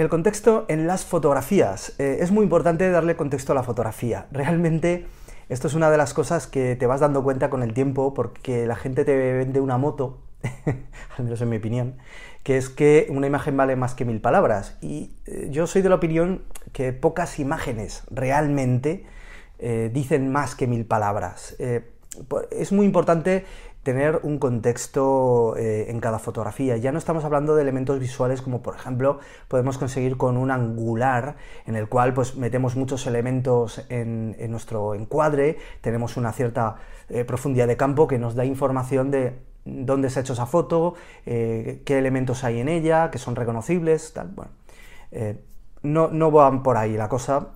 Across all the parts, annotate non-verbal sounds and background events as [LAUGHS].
El contexto en las fotografías. Eh, es muy importante darle contexto a la fotografía. Realmente esto es una de las cosas que te vas dando cuenta con el tiempo porque la gente te vende una moto, [LAUGHS] al menos en mi opinión, que es que una imagen vale más que mil palabras. Y eh, yo soy de la opinión que pocas imágenes realmente eh, dicen más que mil palabras. Es muy importante tener un contexto eh, en cada fotografía. Ya no estamos hablando de elementos visuales como por ejemplo podemos conseguir con un angular en el cual pues metemos muchos elementos en, nuestro encuadre, tenemos una cierta eh, profundidad de campo que nos da información de dónde se ha hecho esa foto, eh, qué elementos hay en ella, que son reconocibles, tal. Bueno, no, no van por ahí la cosa,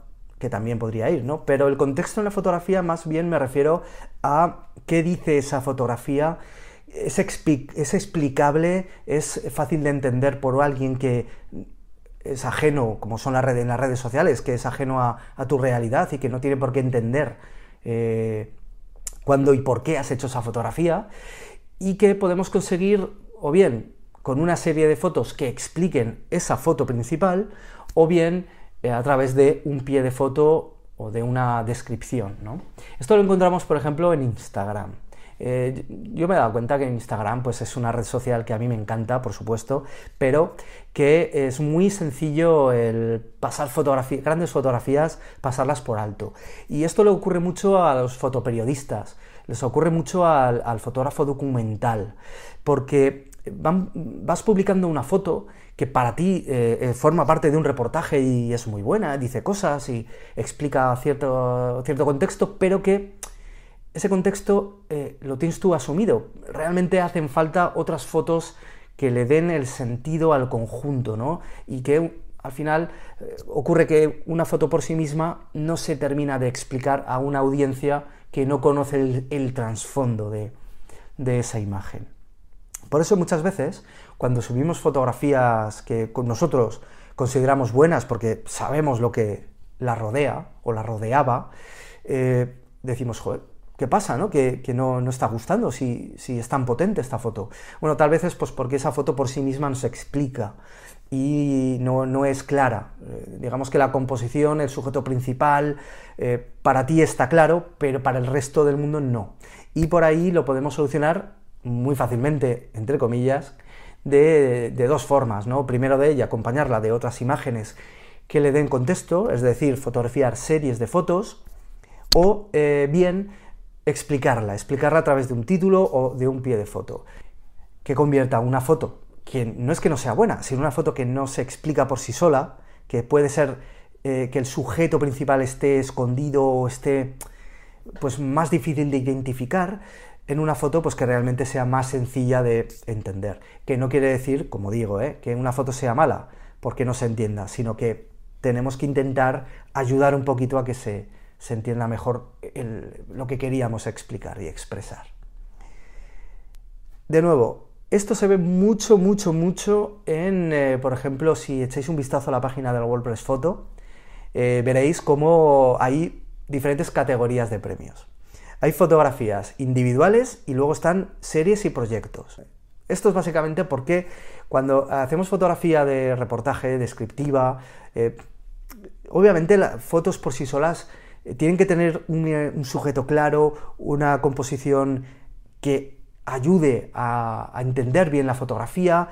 que también podría ir, ¿no? Pero el contexto en la fotografía más bien me refiero a qué dice esa fotografía, es, explicable, es fácil de entender por alguien que es ajeno, como son las redes, sociales, que es ajeno a, tu realidad y que no tiene por qué entender eh, cuándo y por qué has hecho esa fotografía, y que podemos conseguir o bien con una serie de fotos que expliquen esa foto principal, o bien a través de un pie de foto o de una descripción. ¿no? Esto lo encontramos, por ejemplo, en Instagram. Eh, yo me he dado cuenta que Instagram pues, es una red social que a mí me encanta, por supuesto, pero que es muy sencillo el pasar grandes fotografías, pasarlas por alto. Y esto le ocurre mucho a los fotoperiodistas, les ocurre mucho al fotógrafo documental, porque vas publicando una foto que para ti eh, eh, forma parte de un reportaje y es muy buena, dice cosas y explica cierto, cierto contexto, pero que ese contexto eh, lo tienes tú asumido. Realmente hacen falta otras fotos que le den el sentido al conjunto, ¿no? Y que al final ocurre que una foto por sí misma no se termina de explicar a una audiencia que no conoce el, trasfondo de esa imagen. Por eso muchas veces, cuando subimos fotografías que nosotros consideramos buenas porque sabemos lo que la rodea o la rodeaba, eh, decimos, joder, ¿qué pasa? No? Que, no, está gustando si, es tan potente esta foto. Bueno, tal vez es pues, porque esa foto por sí misma no se explica y no, es clara. Eh, digamos que la composición, el sujeto principal, eh, para ti está claro, pero para el resto del mundo no. Y por ahí lo podemos solucionar muy fácilmente, entre comillas, de, dos formas, ¿no? Primero de ella, acompañarla de otras imágenes que le den contexto, es decir, fotografiar series de fotos, o eh, bien explicarla, explicarla a través de un título o de un pie de foto, que convierta una foto que no es que no sea buena, sino una foto que no se explica por sí sola, que puede ser eh, que el sujeto principal esté escondido o esté pues más difícil de identificar, en una foto pues que realmente sea más sencilla de entender. Que no quiere decir, como digo, ¿eh? que una foto sea mala porque no se entienda, sino que tenemos que intentar ayudar un poquito a que se, entienda mejor lo que queríamos explicar y expresar. De nuevo, esto se ve mucho, mucho, mucho en, eh, por ejemplo, si echáis un vistazo a la página del WordPress Photo, eh, veréis cómo hay diferentes categorías de premios. Hay fotografías individuales y luego están series y proyectos. Esto es básicamente porque cuando hacemos fotografía de reportaje, descriptiva, eh, obviamente las fotos por sí solas eh, tienen que tener eh, un, sujeto claro, una composición que ayude a, entender bien la fotografía.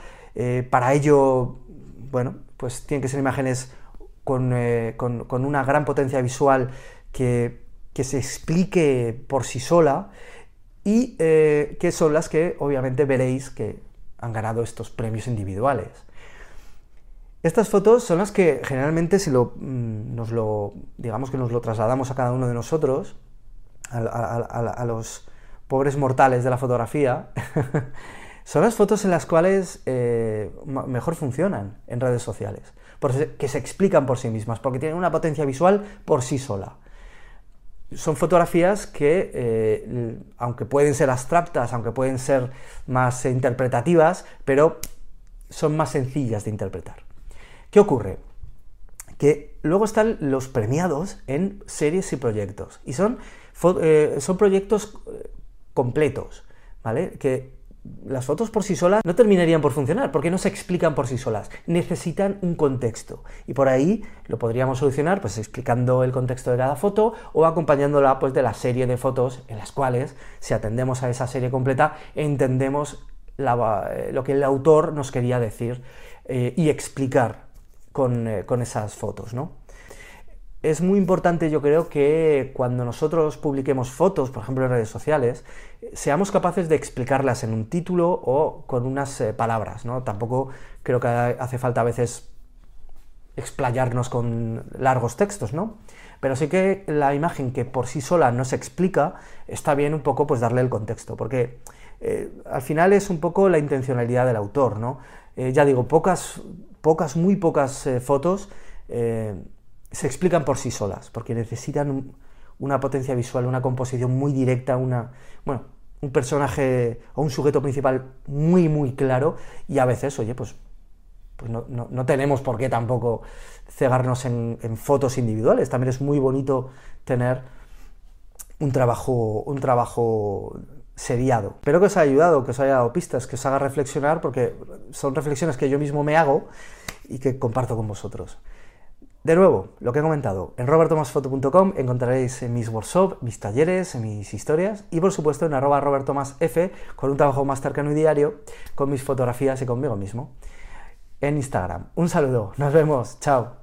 para ello, bueno, pues tienen que ser imágenes con, con una gran potencia visual que que se explique por sí sola y eh, que son las que obviamente veréis que han ganado estos premios individuales. Estas fotos son las que generalmente si lo, mm, nos lo, digamos que nos lo trasladamos a cada uno de nosotros, a, los pobres mortales de la fotografía, [LAUGHS] son las fotos en las cuales eh, mejor funcionan en redes sociales, que se explican por sí mismas, porque tienen una potencia visual por sí sola. Son fotografías que, eh, aunque pueden ser abstractas, aunque pueden ser más interpretativas, pero son más sencillas de interpretar. ¿Qué ocurre? Que luego están los premiados en series y proyectos. Y son, eh, son proyectos eh, completos, ¿vale? Que las fotos por sí solas no terminarían por funcionar, porque no se explican por sí solas, necesitan un contexto. Y por ahí lo podríamos solucionar pues explicando el contexto de cada foto o acompañándola pues de la serie de fotos en las cuales, si atendemos a esa serie completa, entendemos eh, lo que el autor nos quería decir y explicar eh, con, esas fotos, ¿no? Es muy importante, yo creo, que cuando nosotros publiquemos fotos, por ejemplo en redes sociales, seamos capaces de explicarlas en un título o con unas eh, palabras, ¿no? Tampoco creo que hace falta a veces explayarnos con largos textos, ¿no? Pero sí que la imagen que por sí sola no se explica, está bien un poco pues darle el contexto, porque eh, al final es un poco la intencionalidad del autor, ¿no? ya digo, pocas pocas, muy pocas eh, fotos eh, se explican por sí solas, porque necesitan una potencia visual, una composición muy directa, una, bueno, un personaje o un sujeto principal muy, muy claro, y a veces, oye, pues, pues no, tenemos por qué tampoco cegarnos en, en, fotos individuales, también es muy bonito tener un trabajo, un trabajo seriado. Espero que os haya ayudado, que os haya dado pistas, que os haga reflexionar, porque son reflexiones que yo mismo me hago y que comparto con vosotros. De nuevo, lo que he comentado, en robertomasfoto.com encontraréis mis workshops, mis talleres, mis historias y por supuesto en arroba robertomasf con un trabajo más cercano y diario con mis fotografías y conmigo mismo en Instagram. Un saludo, nos vemos, chao.